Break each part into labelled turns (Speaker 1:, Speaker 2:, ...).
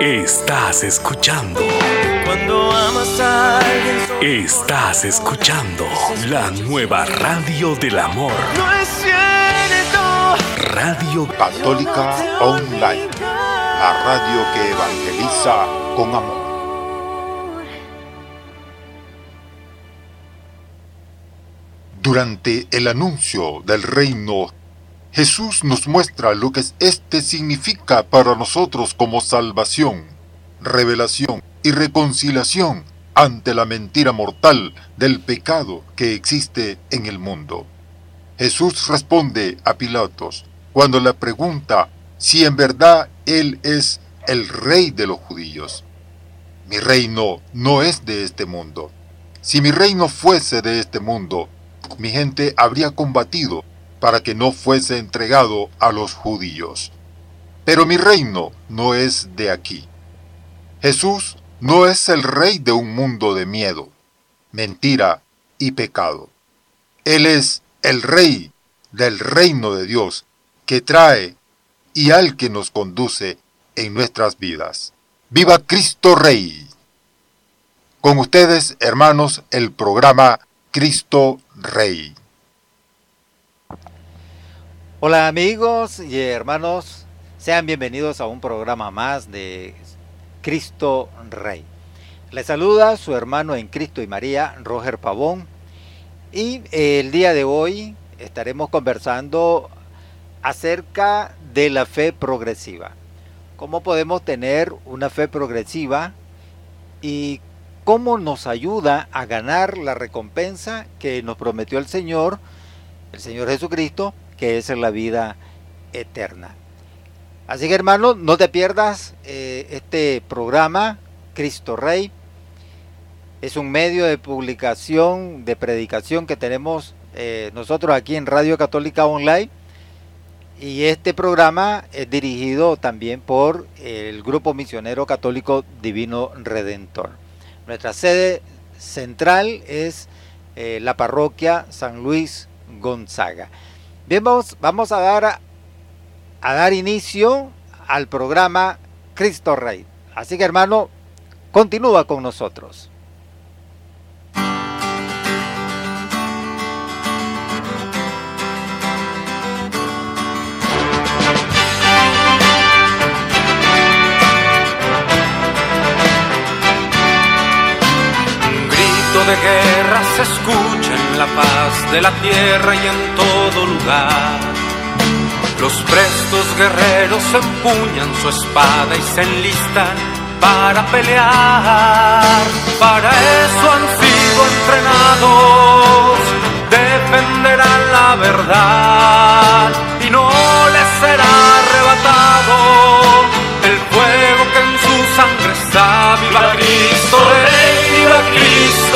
Speaker 1: Estás escuchando.
Speaker 2: Cuando amas a alguien.
Speaker 1: Estás escuchando la nueva radio del amor.
Speaker 2: No es cierto.
Speaker 1: Radio
Speaker 3: Católica Online. La radio que evangeliza con amor. Durante el anuncio del reino, Jesús nos muestra lo que éste significa para nosotros como salvación, revelación y reconciliación ante la mentira mortal del pecado que existe en el mundo. Jesús responde a Pilatos cuando le pregunta si en verdad Él es el rey de los judíos. Mi reino no es de este mundo. Si mi reino fuese de este mundo, mi gente habría combatido para que no fuese entregado a los judíos. Pero mi reino no es de aquí. Jesús no es el rey de un mundo de miedo, mentira y pecado. Él es el rey del reino de Dios que trae y al que nos conduce en nuestras vidas. ¡Viva Cristo Rey! Con ustedes, hermanos, el programa Cristo Rey.
Speaker 4: Hola amigos y hermanos, sean bienvenidos a un programa más de Cristo Rey. Les saluda su hermano en Cristo y María, Roger Pavón, y el día de hoy estaremos conversando acerca de la fe progresiva. ¿Cómo podemos tener una fe progresiva y cómo nos ayuda a ganar la recompensa que nos prometió el Señor, el Señor Jesucristo, que es la vida eterna. Así que hermano, no te pierdas eh, este programa, Cristo Rey. Es un medio de publicación, de predicación que tenemos eh, nosotros aquí en Radio Católica Online. Y este programa es dirigido también por el Grupo Misionero Católico Divino Redentor. Nuestra sede central es eh, la parroquia San Luis Gonzaga. Bien, vamos, a, dar, a, dar inicio al programa Cristo Rey. Así que hermano, continúa con nosotros.
Speaker 5: De guerra se escucha en la paz de la tierra y en todo lugar. Los prestos guerreros empuñan su espada y se enlistan para pelear. Para eso han sido entrenados, defenderán la verdad y no les será arrebatado el fuego que en su sangre está. Viva Cristo Rey, viva Cristo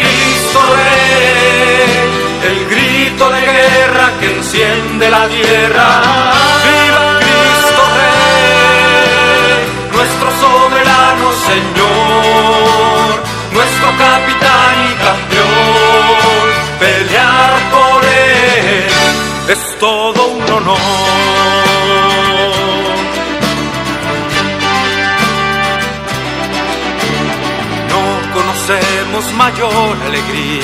Speaker 5: el grito de guerra que enciende la tierra. Viva Cristo Rey, nuestro soberano Señor, nuestro capitán y campeón. Pelear por él es todo un honor. No conocemos mayor alegría,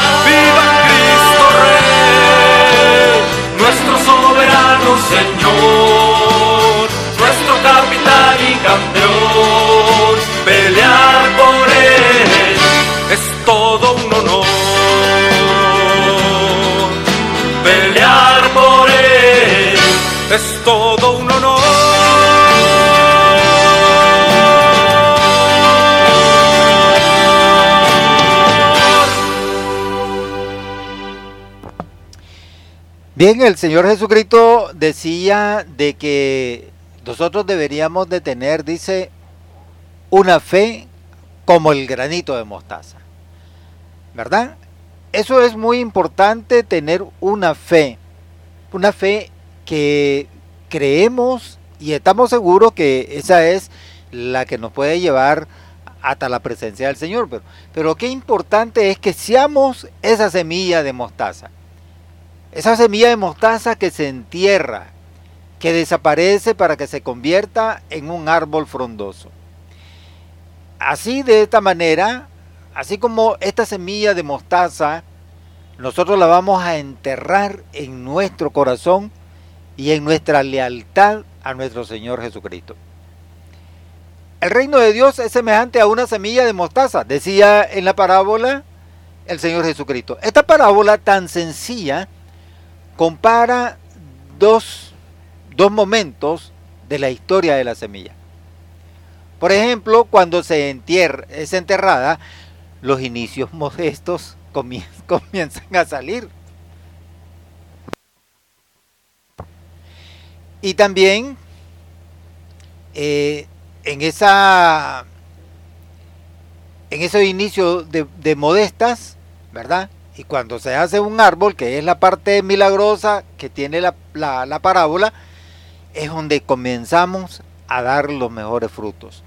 Speaker 5: Señor, nuestro capitán y campeón. Pelear por él es todo un honor. Pelear por él es todo un honor.
Speaker 4: Bien, el Señor Jesucristo decía de que nosotros deberíamos de tener, dice, una fe como el granito de mostaza. ¿Verdad? Eso es muy importante tener una fe, una fe que creemos y estamos seguros que esa es la que nos puede llevar hasta la presencia del Señor. Pero, pero qué importante es que seamos esa semilla de mostaza. Esa semilla de mostaza que se entierra, que desaparece para que se convierta en un árbol frondoso. Así de esta manera, así como esta semilla de mostaza, nosotros la vamos a enterrar en nuestro corazón y en nuestra lealtad a nuestro Señor Jesucristo. El reino de Dios es semejante a una semilla de mostaza, decía en la parábola el Señor Jesucristo. Esta parábola tan sencilla compara dos, dos momentos de la historia de la semilla. Por ejemplo, cuando se entierra, es enterrada, los inicios modestos comienzan a salir. Y también eh, en esa en ese inicio de, de, modestas, ¿verdad? Y cuando se hace un árbol, que es la parte milagrosa que tiene la, la, la parábola, es donde comenzamos a dar los mejores frutos.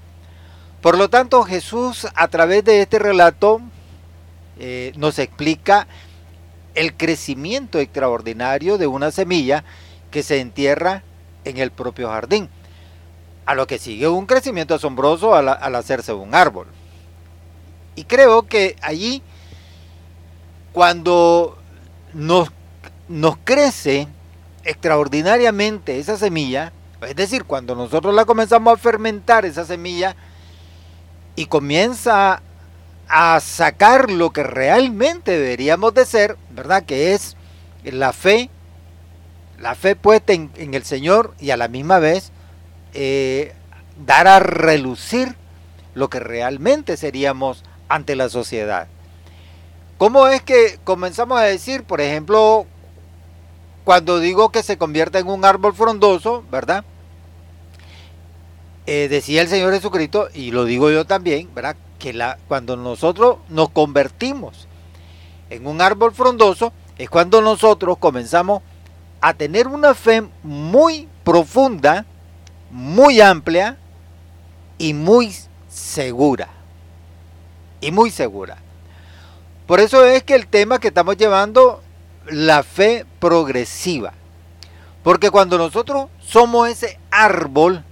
Speaker 4: Por lo tanto, Jesús a través de este relato eh, nos explica el crecimiento extraordinario de una semilla que se entierra en el propio jardín, a lo que sigue un crecimiento asombroso al hacerse un árbol. Y creo que allí, cuando nos, crece extraordinariamente esa semilla, es decir, cuando nosotros la comenzamos a fermentar esa semilla y comienza a sacar lo que realmente deberíamos de ser, ¿verdad? Que es la fe, la fe puesta en, en el Señor y a la misma vez eh, dar a relucir lo que realmente seríamos ante la sociedad. ¿Cómo es que comenzamos a decir, por ejemplo, cuando digo que se convierta en un árbol frondoso, ¿verdad? Eh, decía el Señor Jesucristo, y lo digo yo también, ¿verdad? Que cuando nosotros nos convertimos en un árbol frondoso, es cuando nosotros comenzamos a tener una fe muy profunda, muy amplia y muy segura. Y muy segura. Por eso es que el tema que estamos llevando, la fe progresiva. Porque cuando nosotros somos ese árbol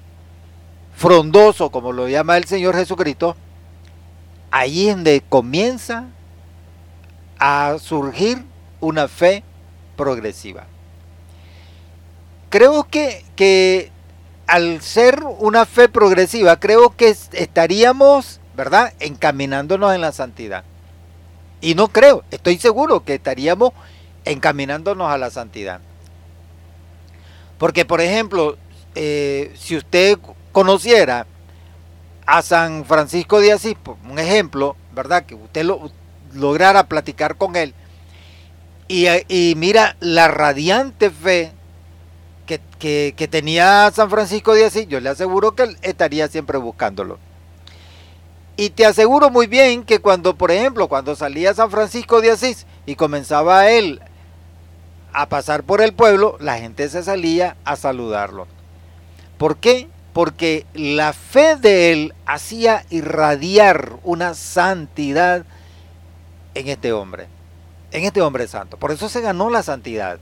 Speaker 4: frondoso, como lo llama el Señor Jesucristo, ahí es donde comienza a surgir una fe progresiva. Creo que, que al ser una fe progresiva, creo que estaríamos, ¿verdad?, encaminándonos en la santidad. Y no creo, estoy seguro que estaríamos encaminándonos a la santidad. Porque, por ejemplo, eh, si usted conociera a San Francisco de Asís, un ejemplo, ¿verdad? Que usted lo, lograra platicar con él Y, mira la radiante fe que, que, tenía San Francisco de Asís, yo le aseguro que él estaría siempre buscándolo. Y te aseguro muy bien que cuando, por ejemplo, cuando salía San Francisco de Asís y comenzaba él a pasar por el pueblo, la gente se salía a saludarlo. ¿Por qué? Porque la fe de él hacía irradiar una santidad en este hombre, en este hombre santo. Por eso se ganó la santidad.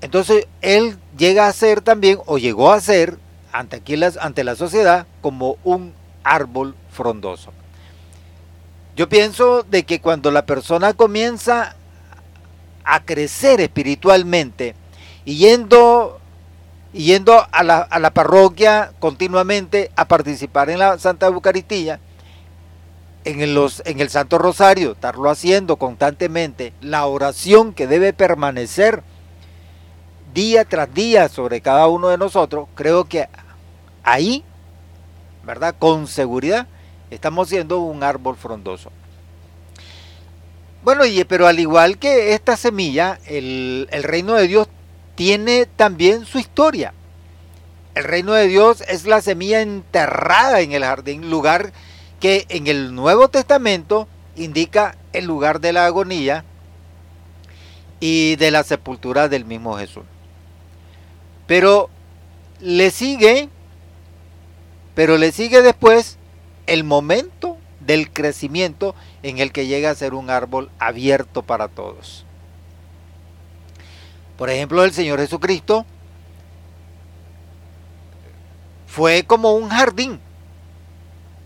Speaker 4: Entonces él llega a ser también, o llegó a ser, ante, aquí ante la sociedad, como un árbol frondoso. Yo pienso de que cuando la persona comienza a crecer espiritualmente y yendo, yendo a, la, a la parroquia continuamente a participar en la Santa Eucaristía, en, los, en el Santo Rosario, estarlo haciendo constantemente, la oración que debe permanecer día tras día sobre cada uno de nosotros, creo que ahí ¿verdad? Con seguridad estamos siendo un árbol frondoso. Bueno, y, pero al igual que esta semilla, el, el reino de Dios tiene también su historia. El reino de Dios es la semilla enterrada en el jardín, lugar que en el Nuevo Testamento indica el lugar de la agonía y de la sepultura del mismo Jesús. Pero le sigue pero le sigue después el momento del crecimiento en el que llega a ser un árbol abierto para todos. Por ejemplo, el Señor Jesucristo fue como un jardín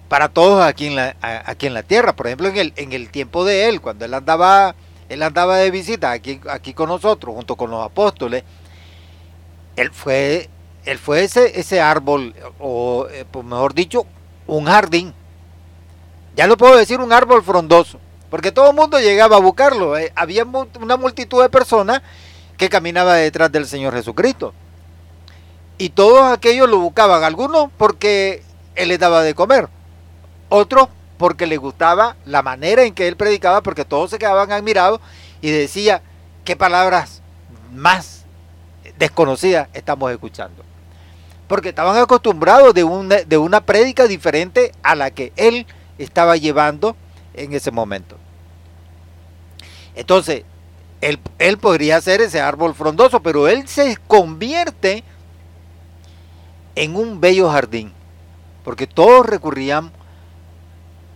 Speaker 4: para todos aquí en la, tierra. Por ejemplo, en el, tiempo de Él, cuando Él andaba, él andaba de visita aquí con nosotros, junto con los apóstoles, Él fue él fue ese, ese árbol, o eh, pues mejor dicho, un jardín. Ya lo puedo decir, un árbol frondoso, porque todo el mundo llegaba a buscarlo. Eh, había una multitud de personas que caminaba detrás del Señor Jesucristo. Y todos aquellos lo buscaban, algunos porque Él les daba de comer, otros porque les gustaba la manera en que Él predicaba, porque todos se quedaban admirados y decía, qué palabras más desconocidas estamos escuchando porque estaban acostumbrados de una, de una prédica diferente a la que él estaba llevando en ese momento. Entonces, él, él podría ser ese árbol frondoso, pero él se convierte en un bello jardín, porque todos recurrían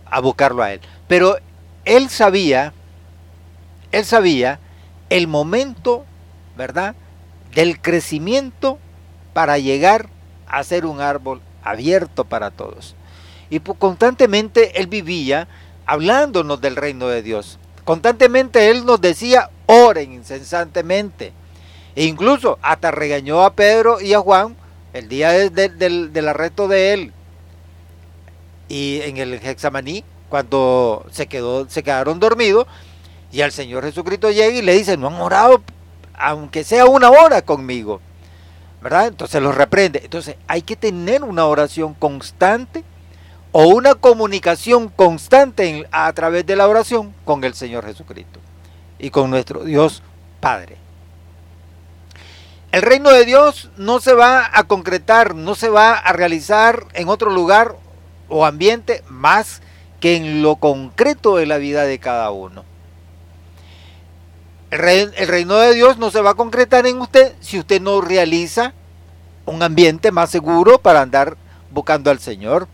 Speaker 4: a buscarlo a él. Pero él sabía, él sabía el momento, ¿verdad?, del crecimiento para llegar a ser un árbol abierto para todos. Y constantemente él vivía hablándonos del reino de Dios. Constantemente él nos decía, oren incesantemente. E incluso hasta regañó a Pedro y a Juan el día del, arresto de él. Y en el Hexamaní, cuando se, quedó, se quedaron dormidos, y al Señor Jesucristo llega y le dice, no han orado, aunque sea una hora conmigo. Entonces los reprende. Entonces hay que tener una oración constante o una comunicación constante a través de la oración con el Señor Jesucristo y con nuestro Dios Padre. El reino de Dios no se va a concretar, no se va a realizar en otro lugar o ambiente más que en lo concreto de la vida de cada uno. El, reino de Dios no se va a concretar en usted si usted no realiza un ambiente más seguro para andar buscando al Señor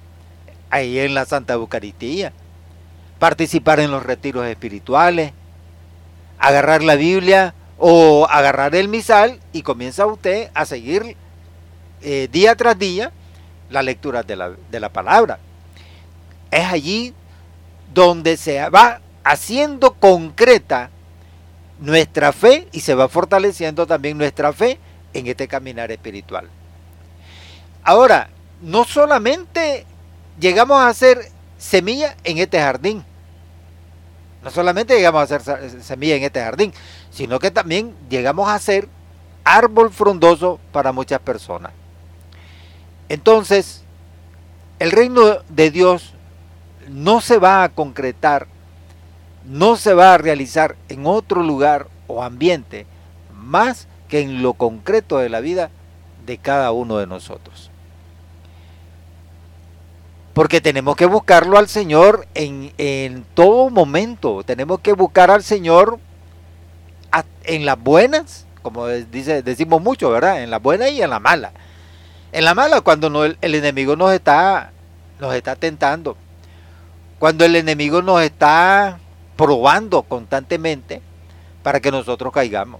Speaker 4: ahí en la Santa Eucaristía, participar en los retiros espirituales, agarrar la Biblia o agarrar el misal y comienza usted a seguir eh, día tras día la lectura de la, de la palabra. Es allí donde se va haciendo concreta nuestra fe y se va fortaleciendo también nuestra fe en este caminar espiritual. Ahora, no solamente llegamos a hacer semilla en este jardín, no solamente llegamos a hacer semilla en este jardín, sino que también llegamos a ser árbol frondoso para muchas personas. Entonces, el reino de Dios no se va a concretar no se va a realizar en otro lugar o ambiente más que en lo concreto de la vida de cada uno de nosotros. Porque tenemos que buscarlo al Señor en, todo momento. Tenemos que buscar al Señor en las buenas, como dice, decimos mucho, ¿verdad? En las buenas y en las malas. En la mala, cuando el, enemigo nos está, nos está tentando. Cuando el enemigo nos está probando constantemente para que nosotros caigamos.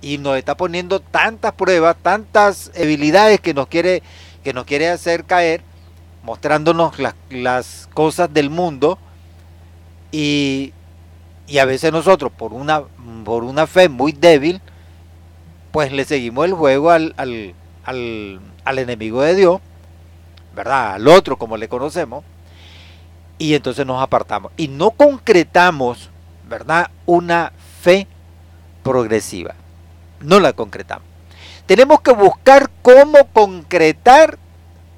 Speaker 4: Y nos está poniendo tantas pruebas, tantas habilidades que nos quiere, que nos quiere hacer caer mostrándonos las, cosas del mundo y, a veces nosotros por una, por una fe muy débil, pues le seguimos el juego al, al, al, enemigo de Dios, ¿verdad? Al otro como le conocemos, y entonces nos apartamos. Y no concretamos, ¿verdad? Una fe progresiva. No la concretamos. Tenemos que buscar cómo concretar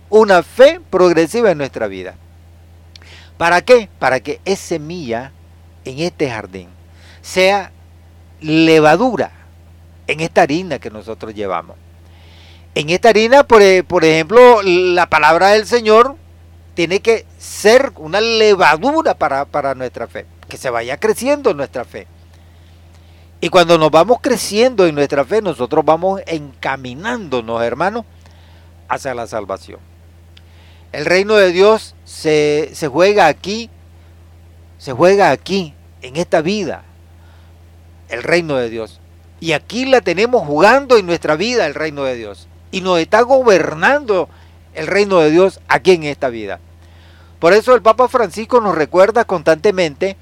Speaker 4: una fe progresiva en nuestra vida. ¿Para qué? Para que esa semilla en este jardín sea levadura en esta harina que nosotros llevamos. En esta harina, por, e, ejemplo, la palabra del Señor tiene que ser una levadura para, para nuestra fe, que se vaya creciendo nuestra fe. Y cuando nos vamos creciendo en nuestra fe, nosotros vamos encaminándonos, hermanos, hacia la salvación. El reino de Dios se, juega aquí, se juega aquí, en esta vida, el reino de Dios. Y aquí la tenemos jugando en nuestra vida el reino de Dios. Y nos está gobernando el reino de Dios aquí en esta vida. Por eso el Papa Francisco nos recuerda constantemente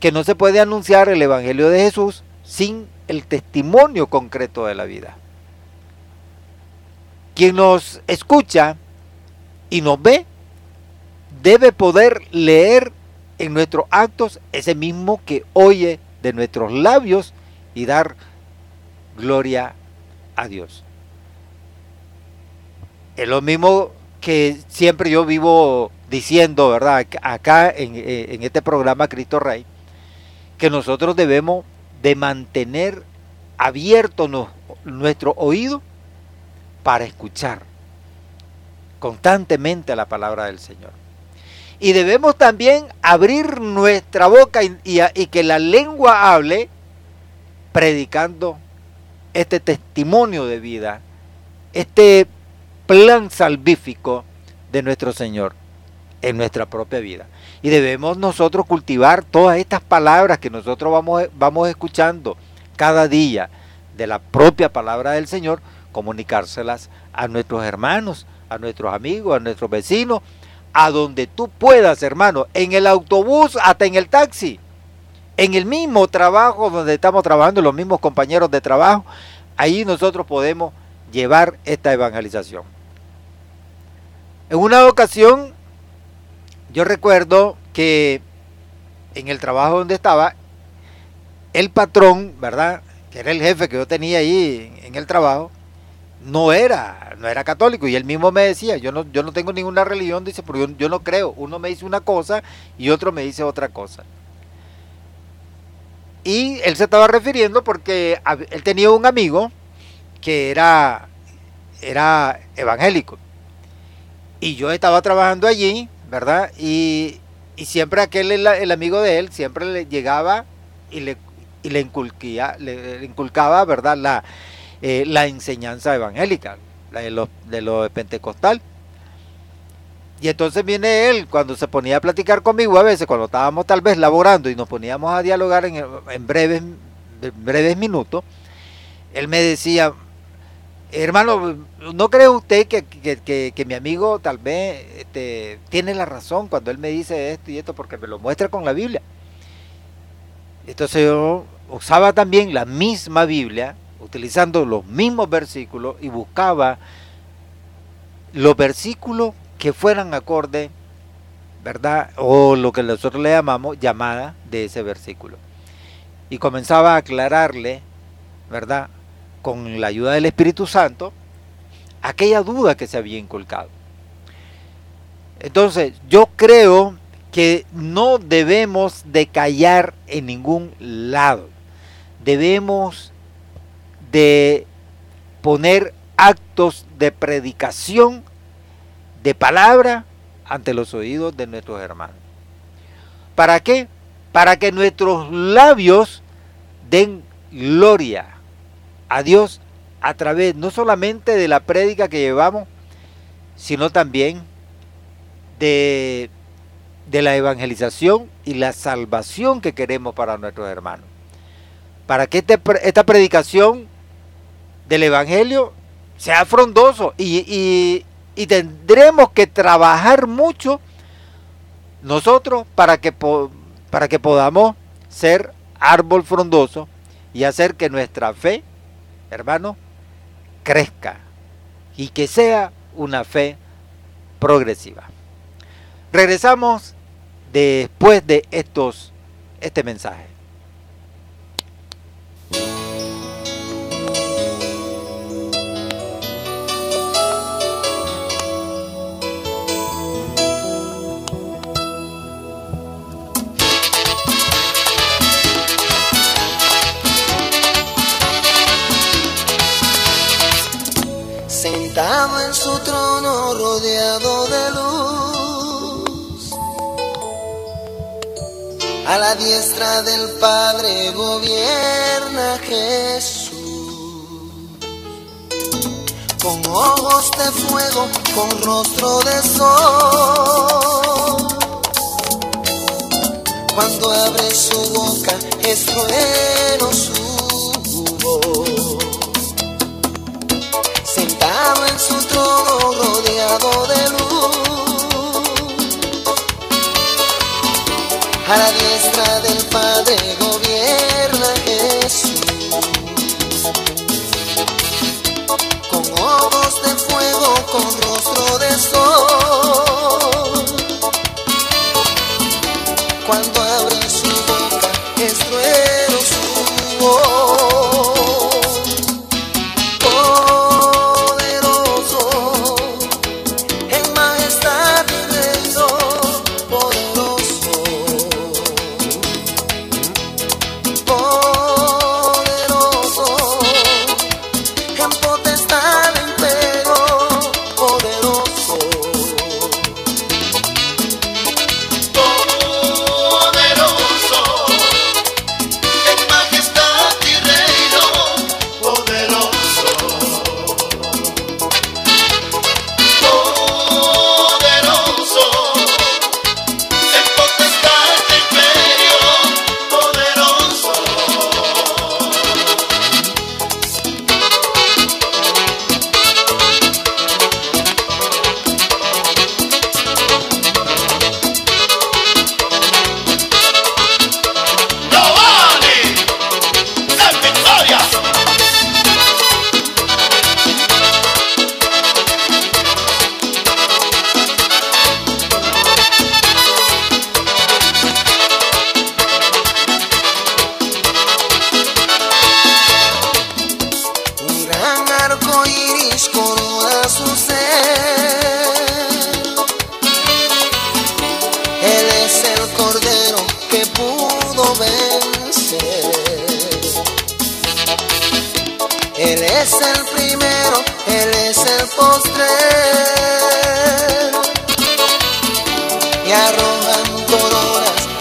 Speaker 4: que no se puede anunciar el Evangelio de Jesús sin el testimonio concreto de la vida. Quien nos escucha y nos ve, debe poder leer en nuestros actos ese mismo que oye de nuestros labios y dar gloria a Dios. Es lo mismo que siempre yo vivo diciendo, ¿verdad? Acá en, en este programa Cristo Rey, que nosotros debemos de mantener abierto nuestro oído para escuchar constantemente la palabra del Señor. Y debemos también abrir nuestra boca y, que la lengua hable predicando este testimonio de vida, este plan salvífico de nuestro Señor en nuestra propia vida. Y debemos nosotros cultivar todas estas palabras que nosotros vamos, vamos escuchando cada día de la propia palabra del Señor, comunicárselas a nuestros hermanos, a nuestros amigos, a nuestros vecinos, a donde tú puedas, hermano, en el autobús, hasta en el taxi, en el mismo trabajo donde estamos trabajando, los mismos compañeros de trabajo, ahí nosotros podemos llevar esta evangelización. En una ocasión, yo recuerdo que en el trabajo donde estaba, el patrón, ¿verdad? Que era el jefe que yo tenía ahí en el trabajo, no era, no era católico. Y él mismo me decía, yo no, yo no tengo ninguna religión, dice, porque yo, yo no creo. Uno me dice una cosa y otro me dice otra cosa. Y él se estaba refiriendo porque él tenía un amigo que era, era evangélico. Y yo estaba trabajando allí, ¿verdad? Y, siempre aquel, el, amigo de él, siempre le llegaba y le, y le, le inculcaba, ¿verdad? La, eh, la enseñanza evangélica, la de los, de los pentecostal. Y entonces viene él, cuando se ponía a platicar conmigo, a veces cuando estábamos tal vez laborando y nos poníamos a dialogar en, en breves, breves minutos, él me decía, hermano, ¿no cree usted que, que, que, mi amigo tal vez este, tiene la razón cuando él me dice esto y esto porque me lo muestra con la Biblia? Entonces yo usaba también la misma Biblia utilizando los mismos versículos y buscaba los versículos que fueran acorde, ¿verdad? O lo que nosotros le llamamos llamada de ese versículo. Y comenzaba a aclararle, ¿verdad? Con la ayuda del Espíritu Santo, aquella duda que se había inculcado. Entonces, yo creo que no debemos de callar en ningún lado. Debemos de poner actos de predicación, de palabra, ante los oídos de nuestros hermanos. ¿Para qué? Para que nuestros labios den gloria a Dios a través no solamente de la prédica que llevamos, sino también de, de la evangelización y la salvación que queremos para nuestros hermanos. Para que este, esta predicación del Evangelio sea frondoso y, y, tendremos que trabajar mucho nosotros para que, para que podamos ser árbol frondoso y hacer que nuestra fe, hermano, crezca y que sea una fe progresiva. Regresamos después de estos este mensaje.
Speaker 6: Del Padre gobierna Jesús. Con ojos de fuego, con rostro de sol. Cuando abre su boca es trueno su voz en su trono rodeado de luz. A la diestra del Padre gobierna Jesús. Con ojos de fuego, con rostro de sol.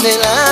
Speaker 6: de la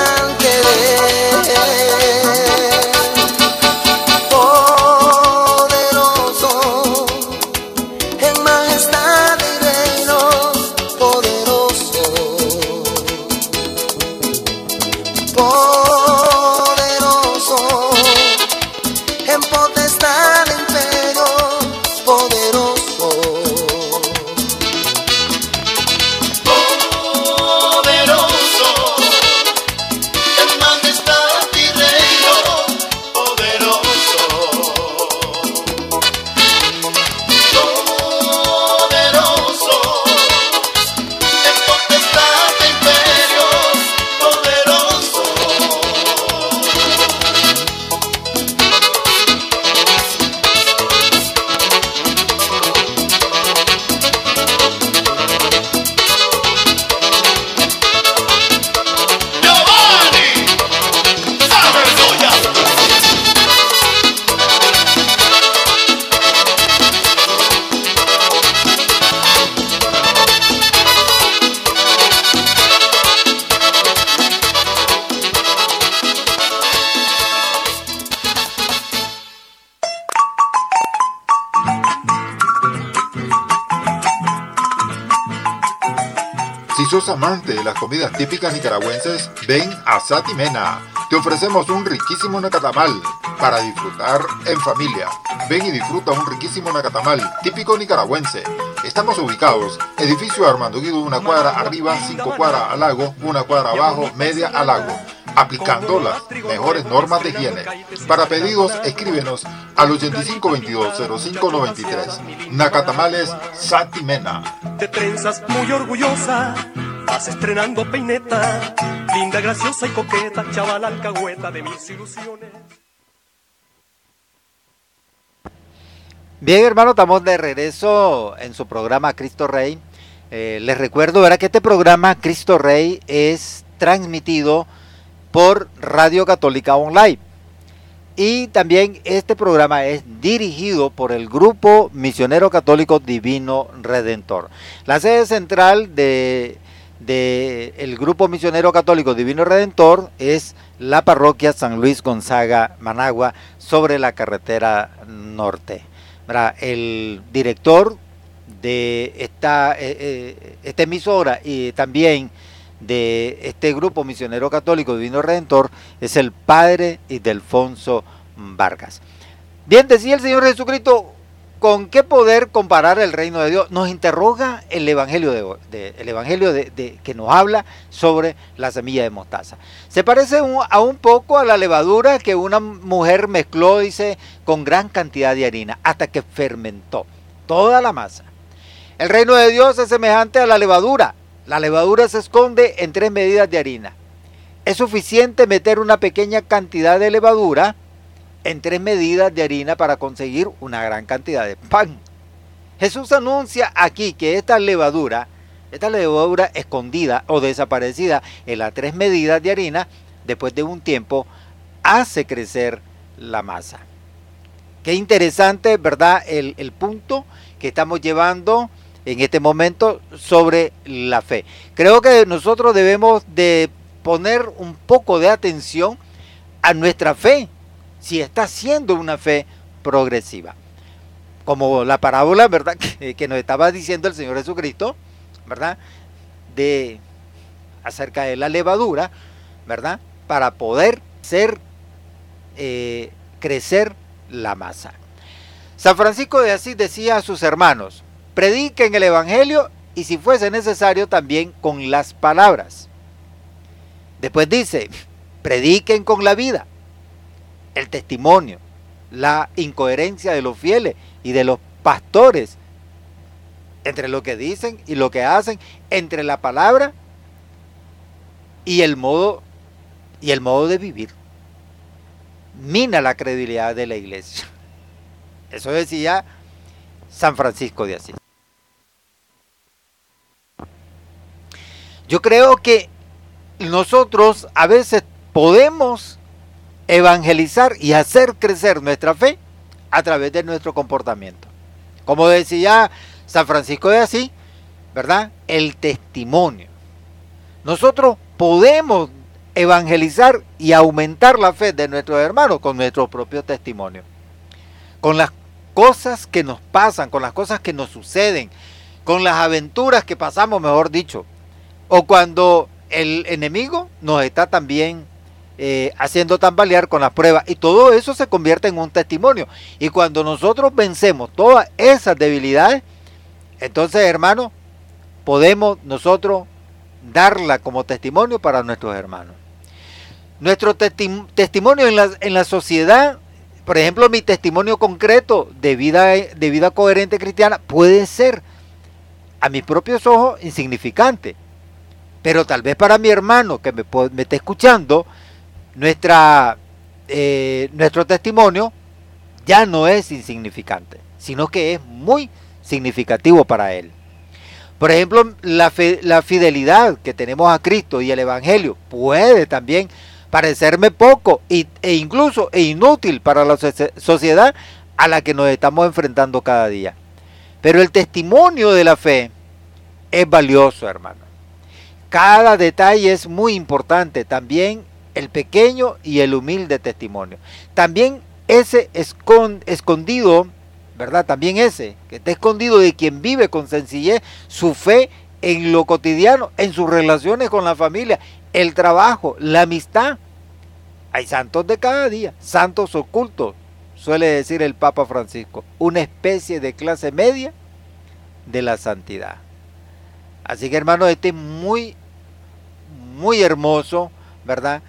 Speaker 3: Si sos amante de las comidas típicas nicaragüenses, ven a Satimena. Te ofrecemos un riquísimo nacatamal para disfrutar en familia. Ven y disfruta un riquísimo nacatamal típico nicaragüense. Estamos ubicados, edificio Armando Guido, una cuadra arriba, cinco cuadras al lago, una cuadra abajo, media al lago aplicando las mejores normas de higiene. Para pedidos, escríbenos al 8522-0593. Nacatamales Satimena.
Speaker 7: De trenzas muy orgullosa, vas estrenando peineta, linda, graciosa y coqueta, chaval alcahueta de mis ilusiones.
Speaker 4: Bien, hermano, estamos de regreso en su programa Cristo Rey. Eh, les recuerdo ¿verdad? que este programa Cristo Rey es transmitido por Radio Católica Online. Y también este programa es dirigido por el Grupo Misionero Católico Divino Redentor. La sede central de, el Grupo Misionero Católico Divino Redentor es la parroquia San Luis Gonzaga Managua sobre la carretera norte. El director de esta, eh, eh, esta emisora y también de este grupo misionero católico Divino Redentor es el padre Idelfonso Vargas. Bien, decía el Señor Jesucristo, ¿con qué poder comparar el reino de Dios? Nos interroga el Evangelio, de, el evangelio de, que nos habla sobre la semilla de mostaza. Se parece a un poco a la levadura que una mujer mezcló, dice, con gran cantidad de harina, hasta que fermentó toda la masa. El reino de Dios es semejante a la levadura la levadura se esconde en tres medidas de harina. Es suficiente meter una pequeña cantidad de levadura en tres medidas de harina para conseguir una gran cantidad de pan. Jesús anuncia aquí que esta levadura, esta levadura escondida o desaparecida en las tres medidas de harina, después de un tiempo, hace crecer la masa. Qué interesante, ¿verdad? El, el punto que estamos llevando en este momento sobre la fe. Creo que nosotros debemos de poner un poco de atención a nuestra fe, si está siendo una fe progresiva. Como la parábola, ¿verdad? Que, nos estaba diciendo el Señor Jesucristo, ¿verdad? De acerca de la levadura, ¿verdad? Para poder ser, eh, crecer la masa. San Francisco de Asís decía a sus hermanos, Prediquen el Evangelio y si fuese necesario también con las palabras. Después dice, prediquen con la vida, el testimonio, la incoherencia de los fieles y de los pastores, entre lo que dicen y lo que hacen, entre la palabra y el modo y el modo de vivir. Mina la credibilidad de la iglesia. Eso decía San Francisco de Asís. Yo creo que nosotros a veces podemos evangelizar y hacer crecer nuestra fe a través de nuestro comportamiento. Como decía San Francisco de Asís, ¿verdad? El testimonio. Nosotros podemos evangelizar y aumentar la fe de nuestros hermanos con nuestro propio testimonio. Con las cosas que nos pasan, con las cosas que nos suceden, con las aventuras que pasamos, mejor dicho, o cuando el enemigo nos está también eh, haciendo tambalear con las pruebas. Y todo eso se convierte en un testimonio. Y cuando nosotros vencemos todas esas debilidades, entonces hermanos, podemos nosotros darla como testimonio para nuestros hermanos. Nuestro testimonio en la, en la sociedad, por ejemplo, mi testimonio concreto de vida, de vida coherente cristiana puede ser a mis propios ojos insignificante pero tal vez para mi hermano que me, me esté escuchando, nuestra, eh, nuestro testimonio ya no es insignificante, sino que es muy significativo para él. Por ejemplo, la, la fidelidad que tenemos a Cristo y el Evangelio puede también parecerme poco e incluso e inútil para la sociedad a la que nos estamos enfrentando cada día. Pero el testimonio de la fe es valioso, hermano. Cada detalle es muy importante, también el pequeño y el humilde testimonio. También ese escondido, ¿verdad? También ese, que está escondido de quien vive con sencillez su fe en lo cotidiano, en sus relaciones con la familia, el trabajo, la amistad. Hay santos de cada día, santos ocultos, suele decir el Papa Francisco, una especie de clase media de la santidad. Así que hermano, este es muy, muy hermoso, ¿verdad?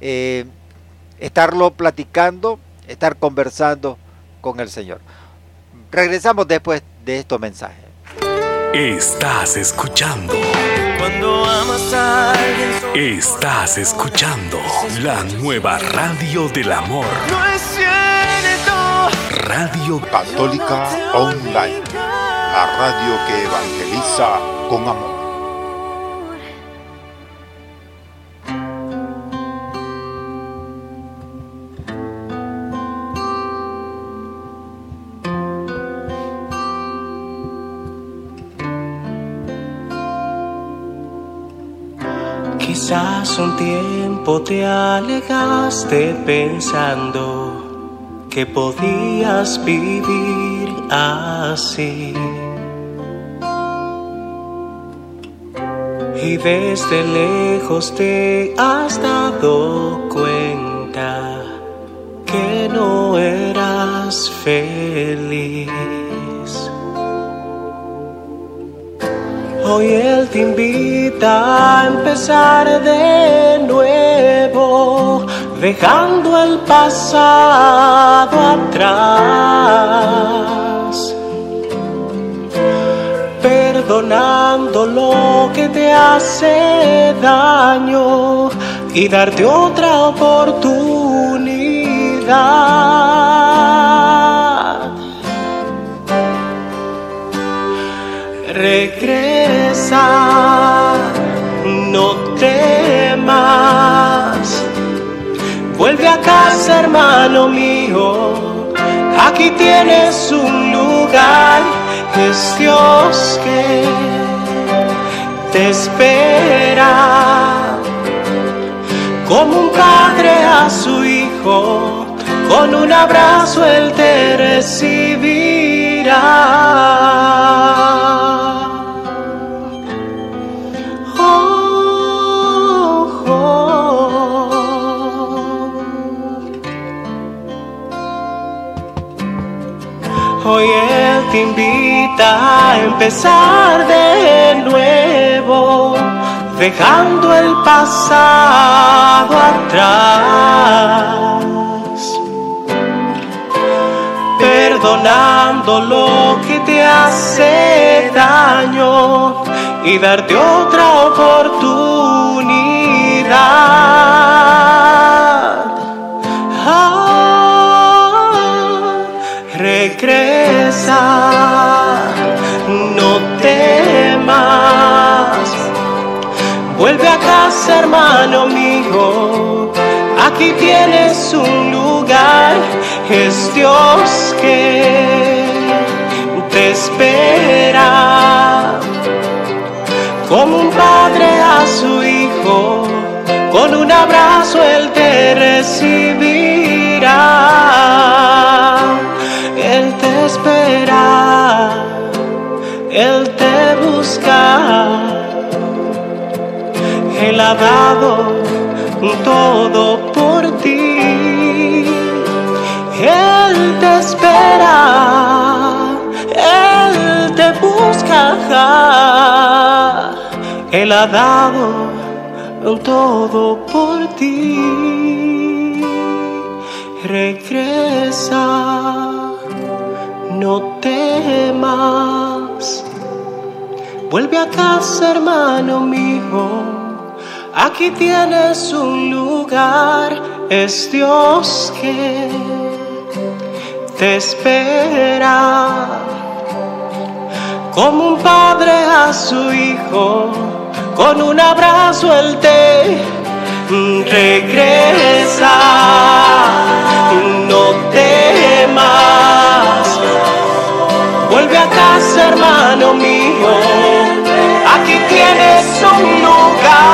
Speaker 4: Eh, estarlo platicando, estar conversando con el Señor. Regresamos después de estos mensajes.
Speaker 1: Estás escuchando.
Speaker 2: Cuando amas a alguien.
Speaker 1: Estás escuchando la nueva radio del amor.
Speaker 2: No es cierto.
Speaker 3: Radio Católica Online. La radio que evangeliza con amor.
Speaker 8: Un tiempo te alegaste pensando que podías vivir así. Y desde lejos te has dado cuenta que no eras feliz. Hoy Él te invita a empezar de nuevo, dejando el pasado atrás, perdonando lo que te hace daño y darte otra oportunidad. Regresa, no temas. Vuelve a casa, hermano mío. Aquí tienes un lugar. Es Dios que te espera. Como un padre a su hijo, con un abrazo él te recibirá. Hoy Él te invita a empezar de nuevo, dejando el pasado atrás, perdonando lo que te hace daño y darte otra oportunidad. Regresa, no temas. Vuelve a casa, hermano mío. Aquí tienes un lugar, es Dios que te espera como un padre a su hijo, con un abrazo él te recibirá. Él te busca. Él ha dado todo por ti. Él te espera, él te busca. Él ha dado todo por ti. Regresa, no temas. Vuelve a casa, hermano mío. Aquí tienes un lugar, es Dios que te espera. Como un padre a su hijo con un abrazo él te regresa. No temas, hermano mío. Aquí tienes un lugar,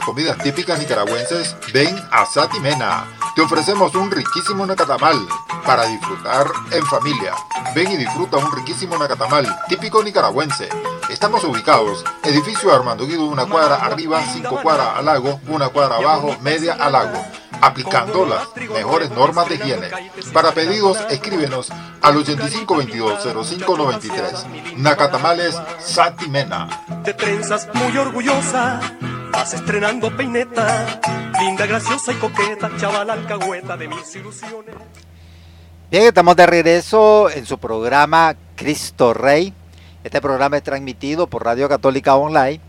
Speaker 3: comidas típicas nicaragüenses, ven a Satimena. Te ofrecemos un riquísimo nacatamal para disfrutar en familia. Ven y disfruta un riquísimo nacatamal típico nicaragüense. Estamos ubicados, edificio Armando Guido, una cuadra arriba, cinco cuadras al lago, una cuadra abajo, media al lago aplicando las mejores normas de higiene. Para pedidos, escríbenos al 8522-0593. Nacatamales Satimena.
Speaker 7: De trenzas muy orgullosa, vas estrenando peineta, linda, graciosa y coqueta, chaval alcahueta de mis ilusiones.
Speaker 4: Bien, estamos de regreso en su programa Cristo Rey. Este programa es transmitido por Radio Católica Online.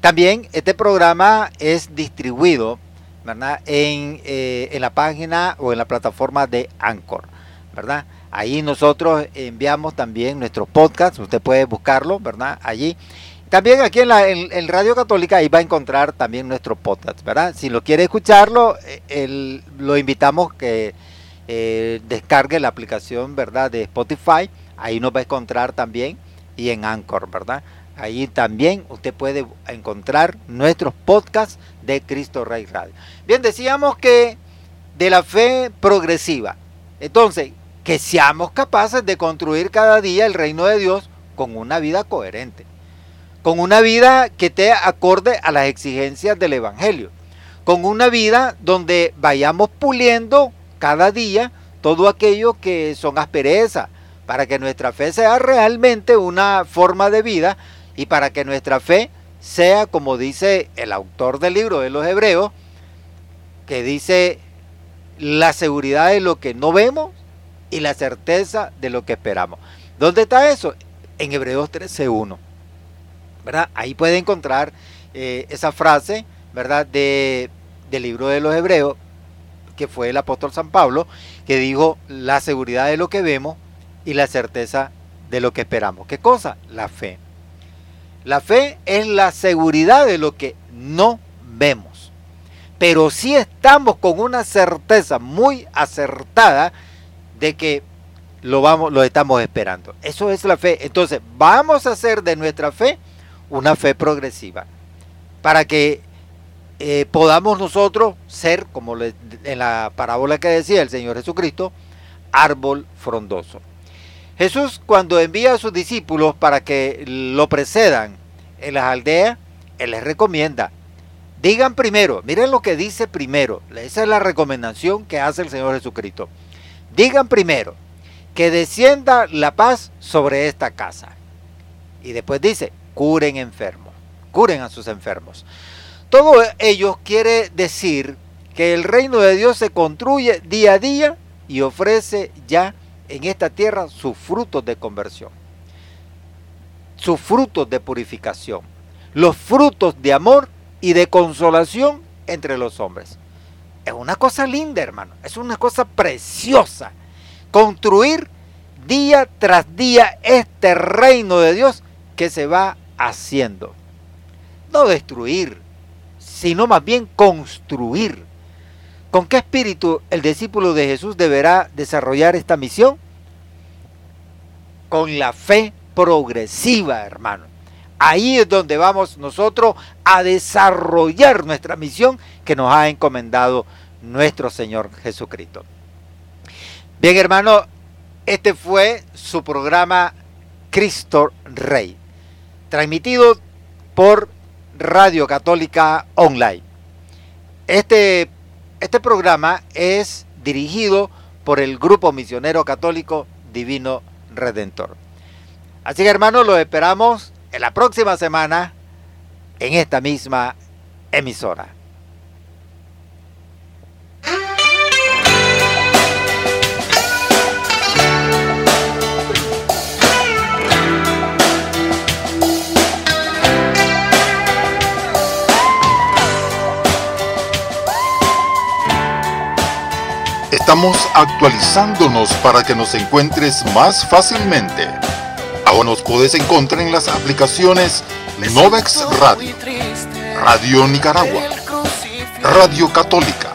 Speaker 4: También este programa es distribuido ¿verdad? En, eh, en, la página o en la plataforma de Anchor, ¿verdad? Ahí nosotros enviamos también nuestro podcast, usted puede buscarlo, ¿verdad? Allí. También aquí en, la, en, Radio Católica ahí va a encontrar también nuestro podcast, ¿verdad? Si lo quiere escucharlo, eh, lo invitamos que eh, descargue la aplicación, ¿verdad? De Spotify, ahí nos va a encontrar también y en Anchor, ¿verdad? Ahí también usted puede encontrar nuestros podcasts de Cristo Rey Radio. Bien, decíamos que de la fe progresiva. Entonces, que seamos capaces de construir cada día el reino de Dios con una vida coherente, con una vida que esté acorde a las exigencias del Evangelio, con una vida donde vayamos puliendo cada día todo aquello que son asperezas, para que nuestra fe sea realmente una forma de vida y para que nuestra fe sea, como dice el autor del libro de los Hebreos, que dice la seguridad de lo que no vemos y la certeza de lo que esperamos. ¿Dónde está eso? En Hebreos 13.1. Ahí puede encontrar eh, esa frase, ¿verdad? De, del libro de los Hebreos, que fue el apóstol San Pablo, que dijo la seguridad de lo que vemos y la certeza de lo que esperamos. ¿Qué cosa? La fe. La fe es la seguridad de lo que no vemos. Pero sí estamos con una certeza muy acertada de que lo, vamos, lo estamos esperando. Eso es la fe. Entonces, vamos a hacer de nuestra fe una fe progresiva. Para que eh, podamos nosotros ser, como en la parábola que decía el Señor Jesucristo, árbol frondoso. Jesús cuando envía a sus discípulos para que lo precedan en las aldeas, Él les recomienda, digan primero, miren lo que dice primero, esa es la recomendación que hace el Señor Jesucristo. Digan primero que descienda la paz sobre esta casa. Y después dice, curen enfermos, curen a sus enfermos. Todo ello quiere decir que el reino de Dios se construye día a día y ofrece ya en esta tierra sus frutos de conversión, sus frutos de purificación, los frutos de amor y de consolación entre los hombres. Es una cosa linda, hermano, es una cosa preciosa. Construir día tras día este reino de Dios que se va haciendo. No destruir, sino más bien construir ¿Con qué espíritu el discípulo de Jesús deberá desarrollar esta misión? Con la fe progresiva, hermano. Ahí es donde vamos nosotros a desarrollar nuestra misión que nos ha encomendado nuestro Señor Jesucristo. Bien, hermano, este fue su programa Cristo Rey, transmitido por Radio Católica Online. Este este programa es dirigido por el Grupo Misionero Católico Divino Redentor. Así que hermanos, los esperamos en la próxima semana en esta misma emisora.
Speaker 3: Estamos actualizándonos para que nos encuentres más fácilmente. Ahora nos puedes encontrar en las aplicaciones Novex Radio, Radio Nicaragua, Radio Católica,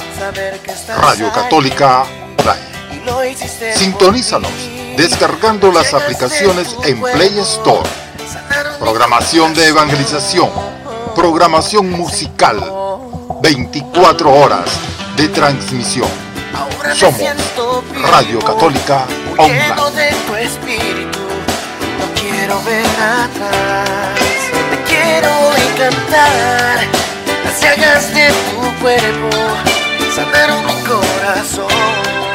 Speaker 3: Radio Católica Online. Sintonízanos descargando las aplicaciones en Play Store. Programación de evangelización, programación musical, 24 horas de transmisión. Somos Radio Católica Online.
Speaker 6: No quiero ver atrás, te quiero encantar. Las llagas de tu cuerpo sanaron mi corazón.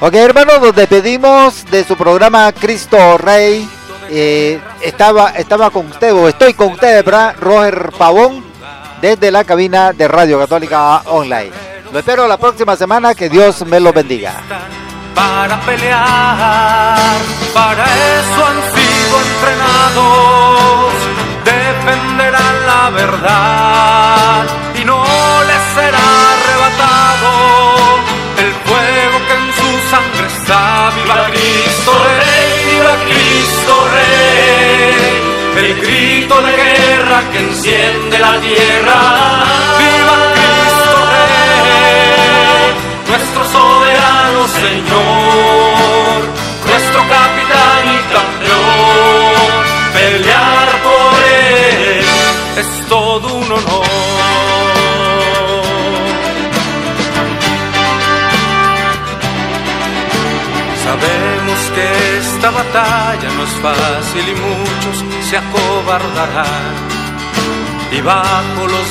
Speaker 4: Ok, hermanos, nos despedimos de su programa Cristo Rey. Eh, estaba, estaba con usted, o estoy con ustedes, ¿verdad? Roger Pavón, desde la cabina de Radio Católica Online. Lo espero la próxima semana, que Dios me lo bendiga.
Speaker 5: para pelear. Para eso han sido entrenados, defenderán la verdad y no les será arrebatado el grito de guerra que enciende la tierra.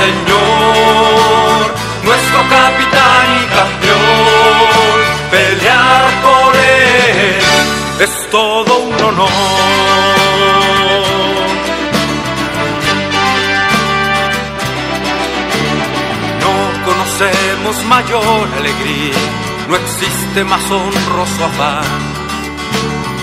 Speaker 5: Señor, nuestro capitán y campeón. Pelear por él es todo un honor. No conocemos mayor alegría, no existe más honroso afán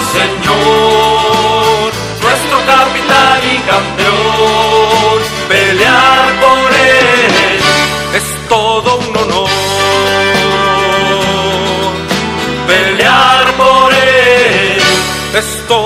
Speaker 5: Señor, nuestro capitán y campeón. Pelear por él es todo un honor. Pelear por él es todo